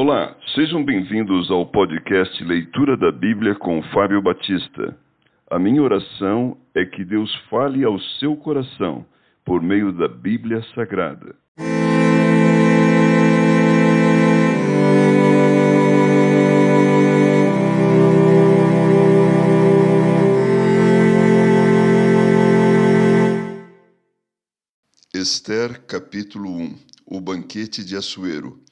Olá, sejam bem-vindos ao podcast Leitura da Bíblia com Fábio Batista. A minha oração é que Deus fale ao seu coração por meio da Bíblia Sagrada. Esther, capítulo 1 O banquete de Assuero.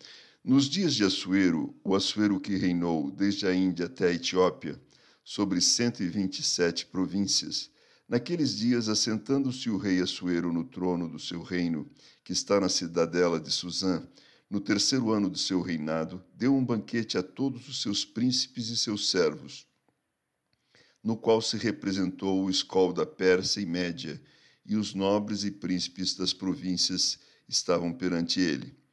Nos dias de Assuero, o Assuero que reinou desde a Índia até a Etiópia, sobre 127 províncias, naqueles dias, assentando-se o rei Assuero no trono do seu reino, que está na cidadela de Suzã, no terceiro ano do seu reinado, deu um banquete a todos os seus príncipes e seus servos, no qual se representou o escol da Pérsia e Média, e os nobres e príncipes das províncias estavam perante ele.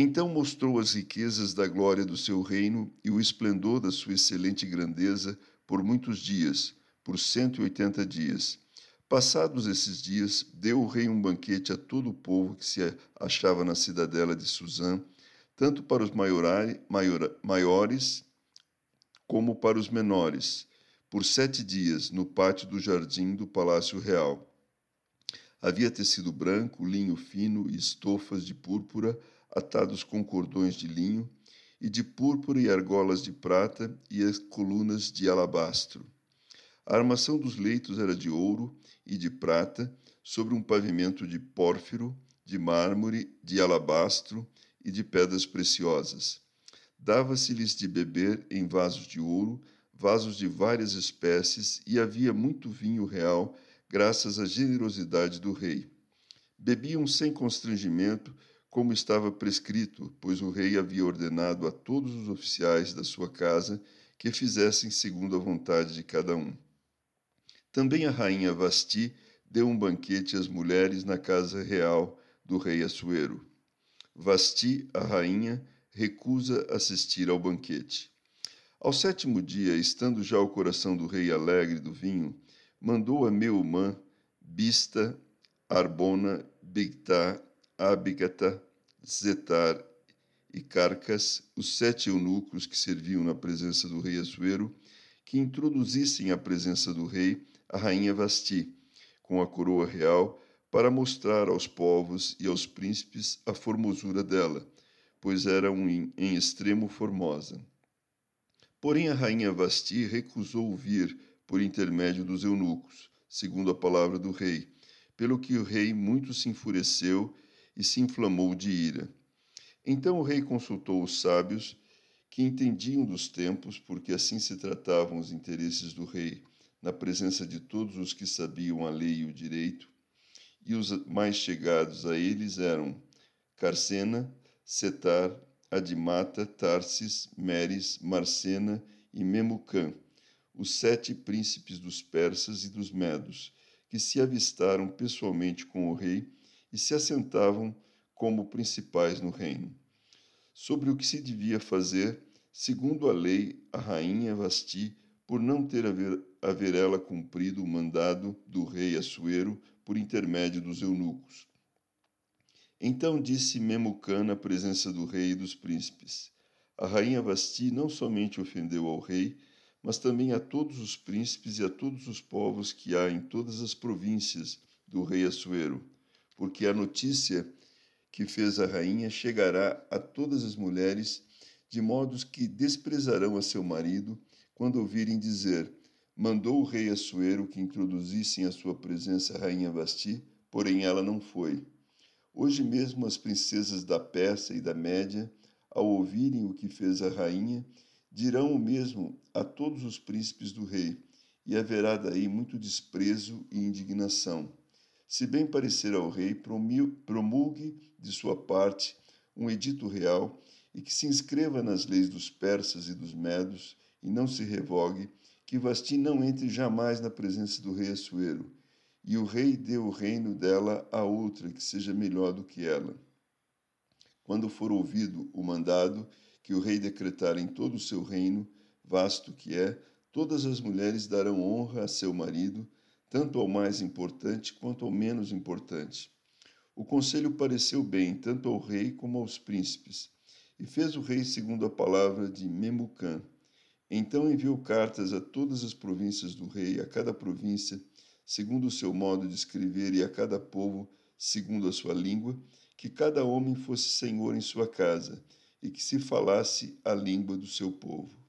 Então mostrou as riquezas da glória do seu reino e o esplendor da sua excelente grandeza por muitos dias, por cento e oitenta dias. Passados esses dias, deu o rei um banquete a todo o povo que se achava na cidadela de Suzã, tanto para os maiores como para os menores, por sete dias, no pátio do jardim do Palácio Real. Havia tecido branco, linho fino e estofas de púrpura, atados com cordões de linho, e de púrpura e argolas de prata e as colunas de alabastro. A armação dos leitos era de ouro e de prata, sobre um pavimento de pórfiro, de mármore, de alabastro e de pedras preciosas. Dava-se-lhes de beber em vasos de ouro, vasos de várias espécies, e havia muito vinho real, graças à generosidade do rei. Bebiam sem constrangimento, como estava prescrito, pois o rei havia ordenado a todos os oficiais da sua casa que fizessem segundo a vontade de cada um. Também a rainha Vasti deu um banquete às mulheres na casa real do rei Assuero. Vasti, a rainha, recusa assistir ao banquete. Ao sétimo dia, estando já o coração do rei alegre do vinho, mandou a Meumã, Bista, Arbona, Bigtá Abigata, Zetar e Carcas, os sete eunucos que serviam na presença do rei Assuero, que introduzissem à presença do rei a rainha Vasti, com a coroa real, para mostrar aos povos e aos príncipes a formosura dela, pois era um, em extremo formosa. Porém a rainha Vasti recusou vir por intermédio dos eunucos, segundo a palavra do rei, pelo que o rei muito se enfureceu e se inflamou de ira. Então o rei consultou os sábios, que entendiam dos tempos, porque assim se tratavam os interesses do rei, na presença de todos os que sabiam a lei e o direito, e os mais chegados a eles eram Carcena, Setar, Adimata, Tarsis, Meres, Marcena e Memucã, os sete príncipes dos persas e dos medos, que se avistaram pessoalmente com o rei e se assentavam como principais no reino. Sobre o que se devia fazer, segundo a lei, a rainha Vasti, por não ter haver, haver ela cumprido o mandado do rei Assuero por intermédio dos eunucos. Então disse Memucã na presença do rei e dos príncipes: A rainha Vasti não somente ofendeu ao rei, mas também a todos os príncipes e a todos os povos que há em todas as províncias do rei Assuero porque a notícia que fez a rainha chegará a todas as mulheres, de modos que desprezarão a seu marido quando ouvirem dizer: Mandou o rei Assuero que introduzissem a sua presença a rainha Vasti, porém ela não foi. Hoje mesmo as princesas da Pérsia e da Média, ao ouvirem o que fez a rainha, dirão o mesmo a todos os príncipes do rei, e haverá daí muito desprezo e indignação se bem parecer ao rei, promulgue de sua parte um edito real e que se inscreva nas leis dos persas e dos medos e não se revogue, que Vasti não entre jamais na presença do rei Assuero, e o rei dê o reino dela a outra que seja melhor do que ela. Quando for ouvido o mandado que o rei decretar em todo o seu reino, vasto que é, todas as mulheres darão honra a seu marido, tanto ao mais importante quanto ao menos importante. O conselho pareceu bem tanto ao rei como aos príncipes, E fez o rei segundo a palavra de Memucã. Então enviou cartas a todas as províncias do rei, a cada província, segundo o seu modo de escrever, e a cada povo, segundo a sua língua, que cada homem fosse senhor em sua casa, e que se falasse a língua do seu povo.